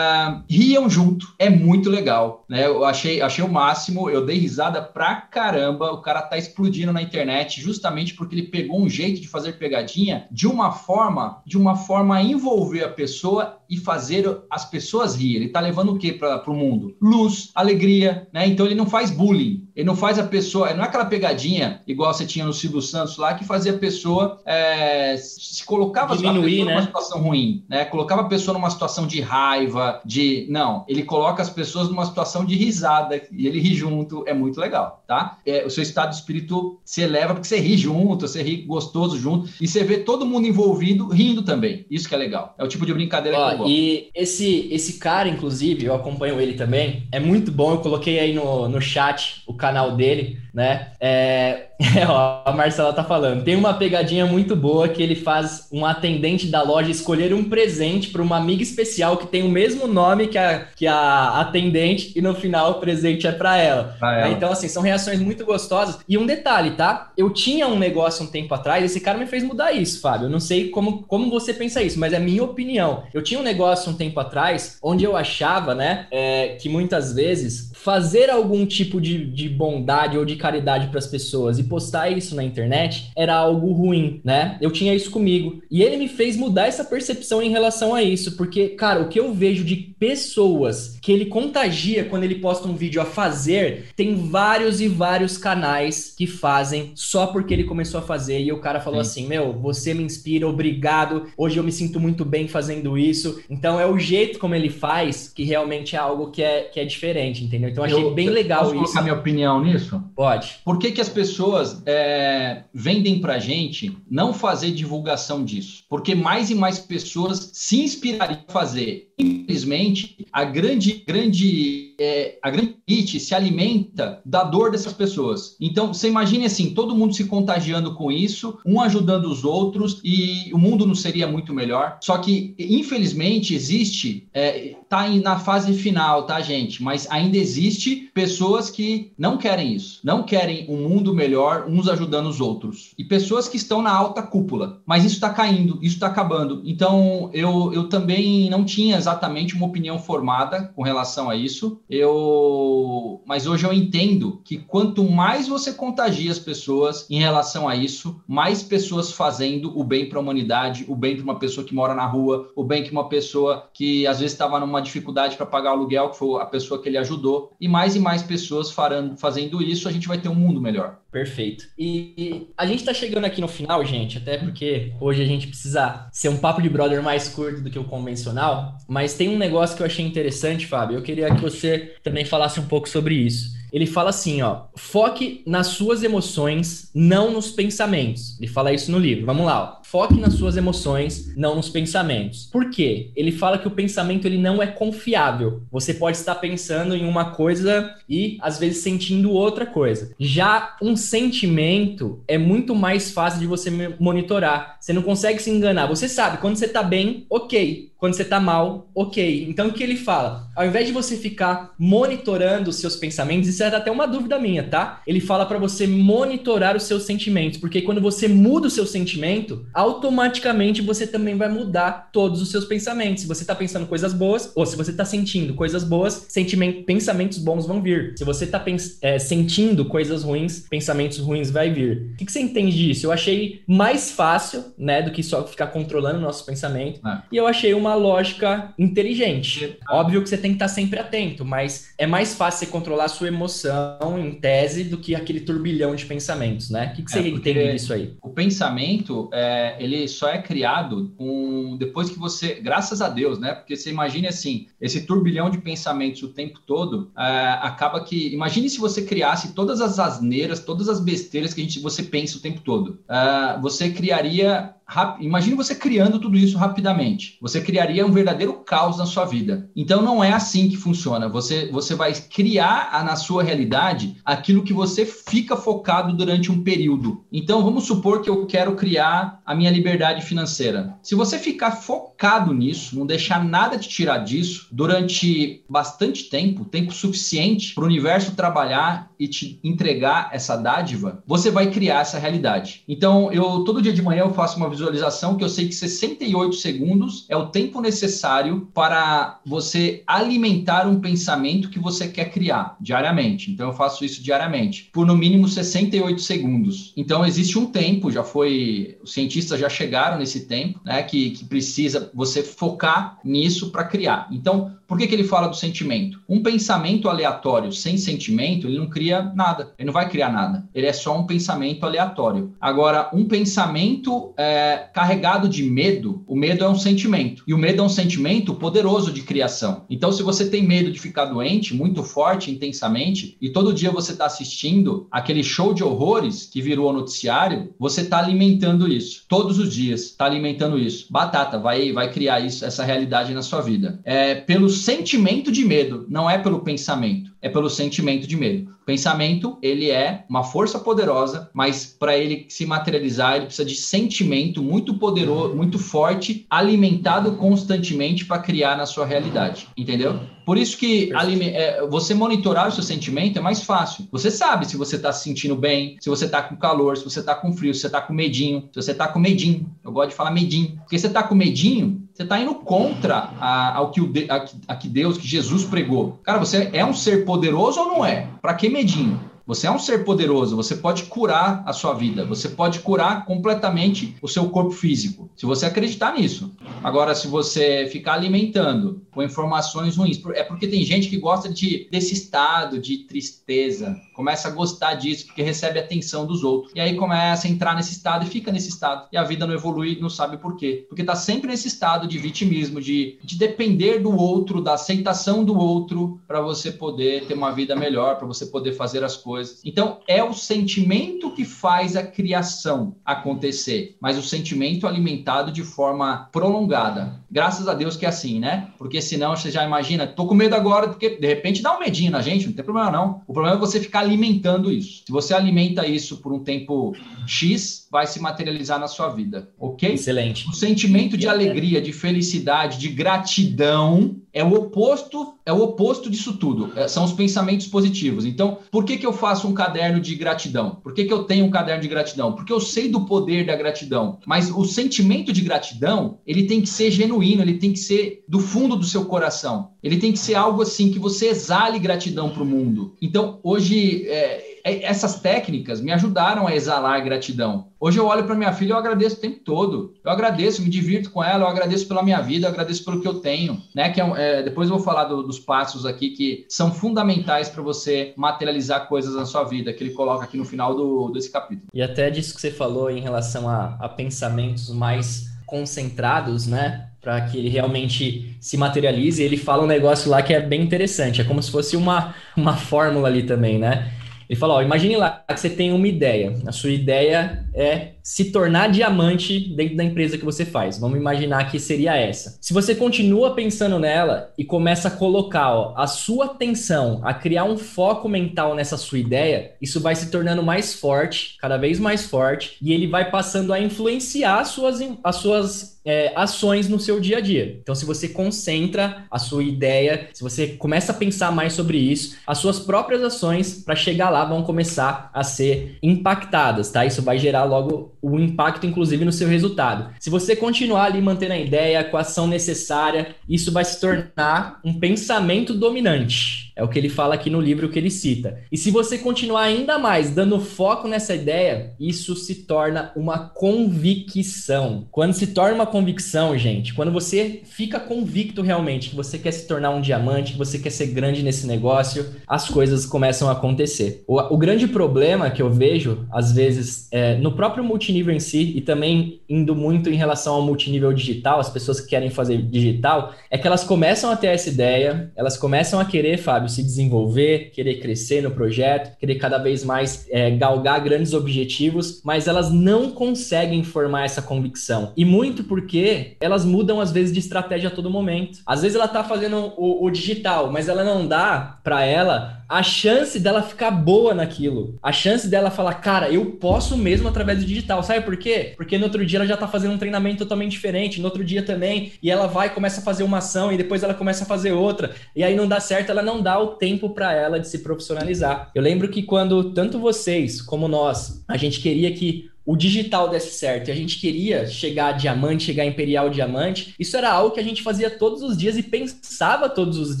riam junto. É muito legal, né? Eu achei, achei o máximo. Eu dei risada pra caramba. O cara tá explodindo na internet justamente porque ele pegou um jeito de fazer pegadinha de uma forma, de uma forma a envolver a pessoa e fazer as pessoas rir. Ele está levando o que para o mundo? Luz, alegria, né? Então ele não faz bullying. Ele não faz a pessoa, não é aquela pegadinha igual você tinha no Silvio Santos lá que fazia a pessoa é, se colocava Diminuir, né? numa situação ruim, né? Colocava a pessoa numa situação de raiva, de não, ele coloca as pessoas numa situação de risada e ele ri junto, é muito legal, tá? É, o seu estado de espírito se eleva porque você ri junto, você ri gostoso junto e você vê todo mundo envolvido rindo também. Isso que é legal. É o tipo de brincadeira Ó, que eu gosto. E esse esse cara, inclusive, eu acompanho ele também. É muito bom. Eu coloquei aí no, no chat o canal dele, né? É, é, ó, a Marcela tá falando. Tem uma pegadinha muito boa que ele faz um atendente da loja escolher um presente para uma amiga especial que tem o mesmo nome que a, que a atendente e no final o presente é para ela. ela. Então, assim, são reações muito gostosas. E um detalhe, tá? Eu tinha um negócio um tempo atrás, esse cara me fez mudar isso, Fábio. Eu não sei como, como você pensa isso, mas é minha opinião. Eu tinha um negócio um tempo atrás onde eu achava, né, é, que muitas vezes fazer algum tipo de, de bondade ou de caridade para as pessoas e postar isso na internet era algo ruim, né? Eu tinha isso comigo. E ele me fez mudar essa percepção em relação a isso, porque, cara, o que eu vejo de pessoas que ele contagia quando ele posta um vídeo a fazer, tem vários e vários canais que fazem só porque ele começou a fazer. E o cara falou Sim. assim: Meu, você me inspira, obrigado. Hoje eu me sinto muito bem fazendo isso. Então é o jeito como ele faz que realmente é algo que é, que é diferente, entendeu? Então achei eu, bem legal isso. Minha opinião nisso? Pode. Por que, que as pessoas é, vendem pra gente não fazer divulgação disso? Porque mais e mais pessoas se inspirariam a fazer. Infelizmente, a grande, grande, é, a grande elite se alimenta da dor dessas pessoas. Então, você imagine assim, todo mundo se contagiando com isso, um ajudando os outros e o mundo não seria muito melhor. Só que, infelizmente, existe, é, tá na fase final, tá, gente? Mas ainda existe pessoas que não querem isso, não querem um mundo melhor, uns ajudando os outros. E pessoas que estão na alta cúpula. Mas isso está caindo, isso está acabando. Então, eu, eu também não tinha exatamente uma opinião formada com relação a isso. Eu, mas hoje eu entendo que quanto mais você contagia as pessoas em relação a isso, mais pessoas fazendo o bem para a humanidade, o bem para uma pessoa que mora na rua, o bem que uma pessoa que às vezes estava numa dificuldade para pagar o aluguel, que foi a pessoa que ele ajudou, e mais e mais pessoas farando, fazendo isso, a gente vai ter um mundo melhor. Perfeito. E, e a gente está chegando aqui no final, gente, até porque hoje a gente precisa ser um papo de brother mais curto do que o convencional, mas tem um negócio que eu achei interessante, Fábio. Eu queria que você também falasse um pouco sobre isso. Ele fala assim, ó, foque nas suas emoções, não nos pensamentos. Ele fala isso no livro. Vamos lá, ó. Foque nas suas emoções, não nos pensamentos. Por quê? Ele fala que o pensamento ele não é confiável. Você pode estar pensando em uma coisa e às vezes sentindo outra coisa. Já um sentimento é muito mais fácil de você monitorar. Você não consegue se enganar. Você sabe quando você tá bem, OK. Quando você tá mal, OK. Então o que ele fala? Ao invés de você ficar monitorando os seus pensamentos, isso é até uma dúvida minha, tá? Ele fala para você monitorar os seus sentimentos, porque quando você muda o seu sentimento, automaticamente você também vai mudar todos os seus pensamentos. Se você está pensando coisas boas, ou se você está sentindo coisas boas, sentimento, pensamentos bons vão vir. Se você está é, sentindo coisas ruins, pensamentos ruins vai vir. O que, que, você entende disso? Eu achei mais fácil, né, do que só ficar controlando o nosso pensamento. É. E eu achei uma lógica inteligente. Óbvio que você tem que estar sempre atento, mas é mais fácil você controlar a sua emoção em tese do que aquele turbilhão de pensamentos, né? O que, que você é, entende disso aí? O pensamento é ele só é criado com, depois que você, graças a Deus, né? Porque você imagine assim, esse turbilhão de pensamentos o tempo todo, é, acaba que, imagine se você criasse todas as asneiras, todas as besteiras que a gente, você pensa o tempo todo. É, você criaria Imagine você criando tudo isso rapidamente. Você criaria um verdadeiro caos na sua vida. Então não é assim que funciona. Você, você vai criar na sua realidade aquilo que você fica focado durante um período. Então vamos supor que eu quero criar a minha liberdade financeira. Se você ficar ficar focado nisso, não deixar nada te tirar disso durante bastante tempo, tempo suficiente para o universo trabalhar e te entregar essa dádiva, você vai criar essa realidade. Então, eu todo dia de manhã eu faço uma visualização que eu sei que 68 segundos é o tempo necessário para você alimentar um pensamento que você quer criar diariamente. Então, eu faço isso diariamente, por no mínimo 68 segundos. Então, existe um tempo, já foi, os cientistas já chegaram nesse tempo, né, que, que precisa você focar nisso para criar. Então, por que, que ele fala do sentimento? Um pensamento aleatório sem sentimento, ele não cria nada. Ele não vai criar nada. Ele é só um pensamento aleatório. Agora, um pensamento é, carregado de medo, o medo é um sentimento. E o medo é um sentimento poderoso de criação. Então, se você tem medo de ficar doente, muito forte, intensamente, e todo dia você está assistindo aquele show de horrores que virou noticiário, você está alimentando isso. Todos os dias está alimentando isso. Batata vai, vai criar isso, essa realidade na sua vida. É, pelos sentimento de medo, não é pelo pensamento, é pelo sentimento de medo. O pensamento, ele é uma força poderosa, mas para ele se materializar, ele precisa de sentimento muito poderoso, muito forte, alimentado constantemente para criar na sua realidade, entendeu? Por isso que é, você monitorar o seu sentimento é mais fácil. Você sabe se você está se sentindo bem, se você está com calor, se você está com frio, se você está com medinho, se você está com medinho. Eu gosto de falar medinho. Porque você está com medinho, você está indo contra a, ao que, o, a, a que Deus, que Jesus pregou. Cara, você é um ser poderoso ou não é? Para que medinho? Você é um ser poderoso, você pode curar a sua vida, você pode curar completamente o seu corpo físico, se você acreditar nisso. Agora, se você ficar alimentando com informações ruins, é porque tem gente que gosta de, desse estado de tristeza, começa a gostar disso, porque recebe atenção dos outros, e aí começa a entrar nesse estado e fica nesse estado, e a vida não evolui, não sabe por quê. Porque está sempre nesse estado de vitimismo, de, de depender do outro, da aceitação do outro, para você poder ter uma vida melhor, para você poder fazer as coisas. Então, é o sentimento que faz a criação acontecer, mas o sentimento alimentado de forma prolongada. Graças a Deus que é assim, né? Porque senão você já imagina, tô com medo agora, porque de repente dá um medinho na gente, não tem problema não. O problema é você ficar alimentando isso. Se você alimenta isso por um tempo X, vai se materializar na sua vida, ok? Excelente. O sentimento de alegria, de felicidade, de gratidão é o oposto, é o oposto disso tudo. É, são os pensamentos positivos. Então, por que, que eu faço um caderno de gratidão? Por que, que eu tenho um caderno de gratidão? Porque eu sei do poder da gratidão. Mas o sentimento de gratidão, ele tem que ser genuíno, ele tem que ser do fundo do seu coração. Ele tem que ser algo assim que você exale gratidão para o mundo. Então, hoje, é, essas técnicas me ajudaram a exalar gratidão. Hoje eu olho para minha filha e eu agradeço o tempo todo. Eu agradeço, me divirto com ela, eu agradeço pela minha vida, eu agradeço pelo que eu tenho. Né? Que é, é depois eu vou falar do, dos passos aqui que são fundamentais para você materializar coisas na sua vida, que ele coloca aqui no final do, desse capítulo. E até disso que você falou em relação a, a pensamentos mais concentrados, né? Para que ele realmente se materialize. Ele fala um negócio lá que é bem interessante. É como se fosse uma, uma fórmula ali também, né? Ele fala: ó, imagine lá que você tem uma ideia. A sua ideia é se tornar diamante dentro da empresa que você faz. Vamos imaginar que seria essa. Se você continua pensando nela e começa a colocar ó, a sua atenção, a criar um foco mental nessa sua ideia, isso vai se tornando mais forte, cada vez mais forte, e ele vai passando a influenciar as suas, as suas é, ações no seu dia a dia. Então, se você concentra a sua ideia, se você começa a pensar mais sobre isso, as suas próprias ações para chegar lá vão começar a ser impactadas, tá? Isso vai gerar logo o impacto, inclusive, no seu resultado. Se você continuar ali mantendo a ideia, com a ação necessária, isso vai se tornar um pensamento dominante. É o que ele fala aqui no livro que ele cita. E se você continuar ainda mais dando foco nessa ideia, isso se torna uma convicção. Quando se torna uma convicção, gente, quando você fica convicto realmente que você quer se tornar um diamante, que você quer ser grande nesse negócio, as coisas começam a acontecer. O, o grande problema que eu vejo, às vezes, é, no próprio multinível em si, e também indo muito em relação ao multinível digital, as pessoas que querem fazer digital, é que elas começam a ter essa ideia, elas começam a querer, Fábio, Fábio, se desenvolver, querer crescer no projeto, querer cada vez mais é, galgar grandes objetivos, mas elas não conseguem formar essa convicção. E muito porque elas mudam, às vezes, de estratégia a todo momento. Às vezes ela tá fazendo o, o digital, mas ela não dá para ela a chance dela ficar boa naquilo. A chance dela falar, cara, eu posso mesmo através do digital. Sabe por quê? Porque no outro dia ela já tá fazendo um treinamento totalmente diferente, no outro dia também, e ela vai começa a fazer uma ação e depois ela começa a fazer outra, e aí não dá certo, ela não dá o tempo para ela de se profissionalizar. Eu lembro que quando tanto vocês como nós, a gente queria que o digital desse certo e a gente queria chegar a diamante, chegar a imperial diamante, isso era algo que a gente fazia todos os dias e pensava todos os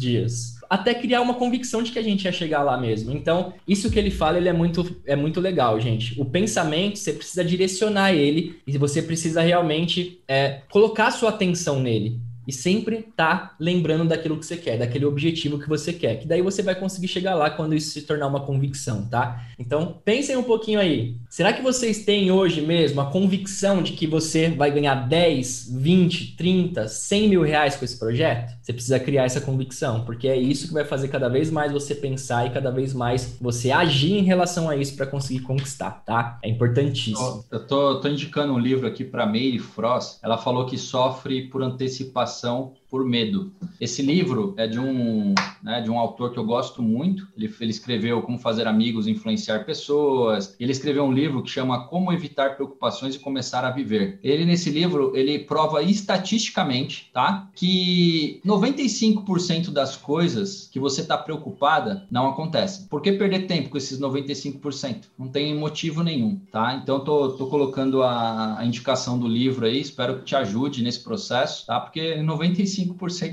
dias até criar uma convicção de que a gente ia chegar lá mesmo. Então, isso que ele fala, ele é muito, é muito legal, gente. O pensamento, você precisa direcionar ele e você precisa realmente é, colocar sua atenção nele e sempre tá lembrando daquilo que você quer, daquele objetivo que você quer, que daí você vai conseguir chegar lá quando isso se tornar uma convicção, tá? Então, pensem um pouquinho aí. Será que vocês têm hoje mesmo a convicção de que você vai ganhar 10, 20, 30, 100 mil reais com esse projeto? Você precisa criar essa convicção, porque é isso que vai fazer cada vez mais você pensar e cada vez mais você agir em relação a isso para conseguir conquistar, tá? É importantíssimo. Eu tô, tô indicando um livro aqui para Mary Frost. Ela falou que sofre por antecipação por medo. Esse livro é de um, né, de um autor que eu gosto muito. Ele, ele escreveu Como Fazer Amigos e Influenciar Pessoas. Ele escreveu um livro que chama Como Evitar Preocupações e Começar a Viver. Ele, nesse livro, ele prova estatisticamente, tá? Que 95% das coisas que você está preocupada não acontecem. Por que perder tempo com esses 95%? Não tem motivo nenhum, tá? Então, tô, tô colocando a, a indicação do livro aí. Espero que te ajude nesse processo, tá? Porque 95%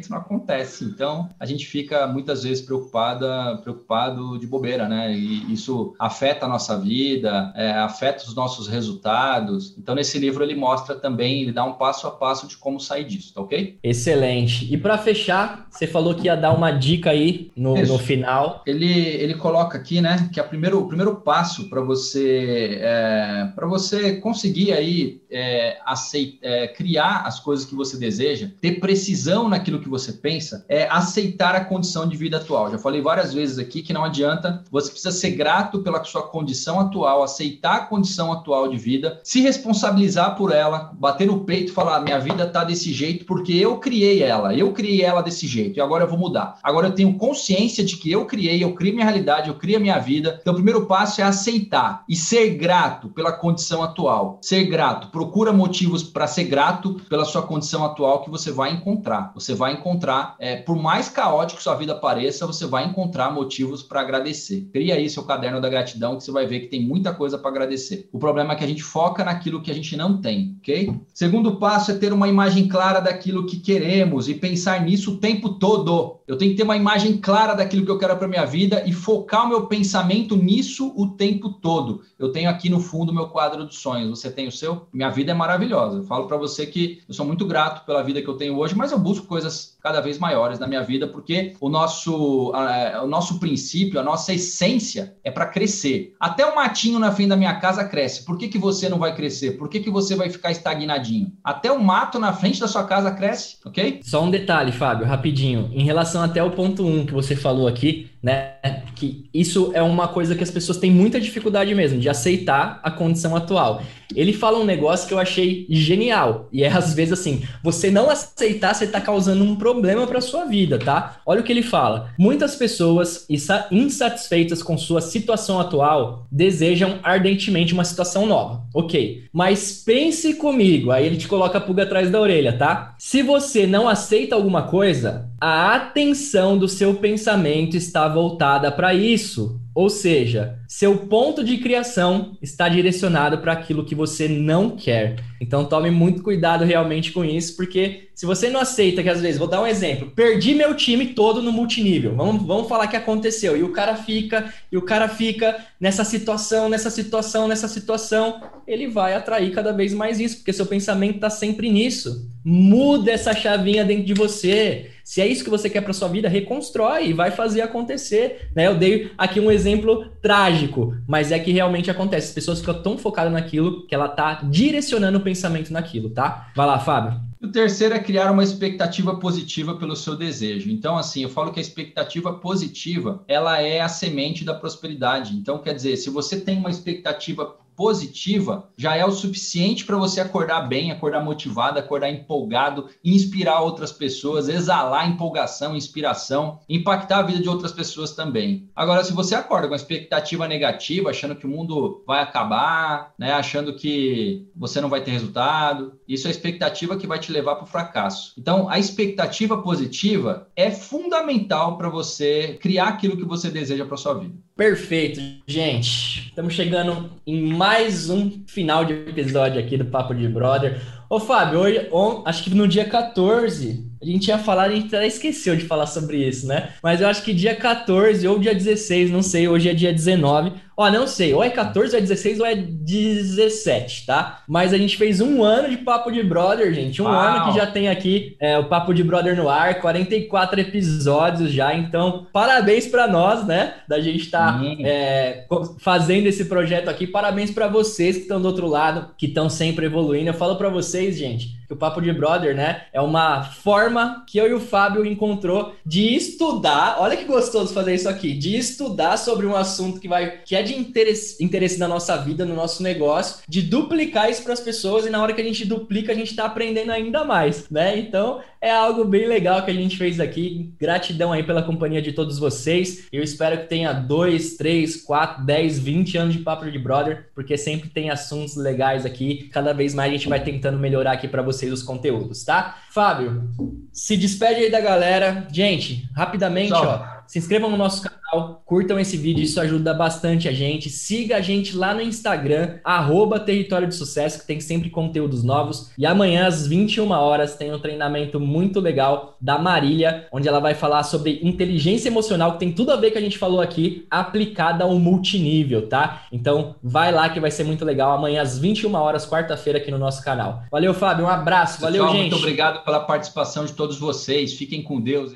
não acontece. Então, a gente fica muitas vezes preocupada, preocupado de bobeira, né? E isso afeta a nossa vida, é, afeta os nossos resultados. Então, nesse livro ele mostra também, ele dá um passo a passo de como sair disso, tá ok? Excelente. E para fechar, você falou que ia dar uma dica aí no, no final. Ele, ele coloca aqui, né, que a primeiro, o primeiro passo para você é, para você conseguir aí é, aceitar, é, criar as coisas que você deseja, ter precisão naquilo que você pensa, é aceitar a condição de vida atual. Já falei várias vezes aqui que não adianta, você precisa ser grato pela sua condição atual, aceitar a condição atual de vida, se responsabilizar por ela, bater no peito e falar: minha vida tá desse jeito porque eu criei ela, eu criei ela desse jeito e agora eu vou mudar. Agora eu tenho consciência de que eu criei, eu criei minha realidade, eu criei a minha vida. Então o primeiro passo é aceitar e ser grato pela condição atual. Ser grato, procura motivos para ser grato pela sua condição atual que você vai encontrar. Você vai encontrar, é, por mais caótico sua vida pareça, você vai encontrar motivos para agradecer. Cria aí seu caderno da gratidão que você vai ver que tem muita coisa para agradecer. O problema é que a gente foca naquilo que a gente não tem, ok? Segundo passo é ter uma imagem clara daquilo que queremos e pensar nisso o tempo todo. Eu tenho que ter uma imagem clara daquilo que eu quero para minha vida e focar o meu pensamento nisso o tempo todo. Eu tenho aqui no fundo meu quadro dos sonhos. Você tem o seu? Minha vida é maravilhosa. Eu falo para você que eu sou muito grato pela vida que eu tenho hoje, mas eu busco coisas cada vez maiores na minha vida porque o nosso, o nosso princípio, a nossa essência é para crescer. Até o matinho na frente da minha casa cresce. Por que, que você não vai crescer? Por que, que você vai ficar estagnadinho? Até o mato na frente da sua casa cresce, ok? Só um detalhe, Fábio, rapidinho. Em relação até o ponto 1 um que você falou aqui, né? Que isso é uma coisa que as pessoas têm muita dificuldade mesmo, de aceitar a condição atual. Ele fala um negócio que eu achei genial. E é às vezes assim: você não aceitar, você está causando um problema para sua vida, tá? Olha o que ele fala. Muitas pessoas insatisfeitas com sua situação atual desejam ardentemente uma situação nova. Ok. Mas pense comigo. Aí ele te coloca a pulga atrás da orelha, tá? Se você não aceita alguma coisa, a atenção do seu pensamento está voltada para isso. Ou seja, seu ponto de criação está direcionado para aquilo que você não quer. Então tome muito cuidado realmente com isso, porque se você não aceita que às vezes, vou dar um exemplo, perdi meu time todo no multinível. Vamos, vamos falar que aconteceu. E o cara fica, e o cara fica nessa situação, nessa situação, nessa situação, ele vai atrair cada vez mais isso, porque seu pensamento está sempre nisso. Muda essa chavinha dentro de você. Se é isso que você quer para sua vida, reconstrói e vai fazer acontecer. Né? Eu dei aqui um exemplo trágico, mas é que realmente acontece. As pessoas ficam tão focadas naquilo que ela tá direcionando o pensamento naquilo, tá? Vai lá, Fábio. O terceiro é criar uma expectativa positiva pelo seu desejo. Então, assim, eu falo que a expectativa positiva, ela é a semente da prosperidade. Então, quer dizer, se você tem uma expectativa positiva já é o suficiente para você acordar bem, acordar motivado, acordar empolgado, inspirar outras pessoas, exalar empolgação, inspiração, impactar a vida de outras pessoas também. Agora, se você acorda com a expectativa negativa, achando que o mundo vai acabar, né, achando que você não vai ter resultado, isso é a expectativa que vai te levar para o fracasso. Então, a expectativa positiva é fundamental para você criar aquilo que você deseja para sua vida. Perfeito, gente. Estamos chegando em mais um final de episódio aqui do Papo de Brother. Ô, Fábio, hoje, on, acho que no dia 14, a gente ia falar, a gente até esqueceu de falar sobre isso, né? Mas eu acho que dia 14 ou dia 16, não sei, hoje é dia 19. Ó, não sei, ou é 14, ou é 16, ou é 17, tá? Mas a gente fez um ano de Papo de Brother, gente. Um Uau. ano que já tem aqui é, o Papo de Brother no ar, 44 episódios já. Então, parabéns para nós, né? Da gente estar tá, é, fazendo esse projeto aqui. Parabéns para vocês que estão do outro lado, que estão sempre evoluindo. Eu falo para vocês, gente, que o Papo de Brother, né, é uma forma que eu e o Fábio encontrou de estudar. Olha que gostoso fazer isso aqui, de estudar sobre um assunto que vai que é de interesse, interesse na nossa vida, no nosso negócio, de duplicar isso para as pessoas e na hora que a gente duplica, a gente está aprendendo ainda mais, né? Então, é algo bem legal que a gente fez aqui. Gratidão aí pela companhia de todos vocês. Eu espero que tenha dois, três, quatro, dez, vinte anos de Papo de Brother, porque sempre tem assuntos legais aqui. Cada vez mais a gente vai tentando melhorar aqui para vocês os conteúdos, tá? Fábio, se despede aí da galera. Gente, rapidamente, ó, se inscrevam no nosso canal, curtam esse vídeo, isso ajuda bastante a gente. Siga a gente lá no Instagram, arroba Território de Sucesso, que tem sempre conteúdos novos. E amanhã, às 21 horas, tem um treinamento muito legal da Marília, onde ela vai falar sobre inteligência emocional, que tem tudo a ver com a gente falou aqui, aplicada ao multinível, tá? Então, vai lá que vai ser muito legal. Amanhã, às 21 horas, quarta-feira, aqui no nosso canal. Valeu, Fábio, um abraço. Valeu, Pessoal, gente. Muito obrigado pela participação de todos vocês. Fiquem com Deus.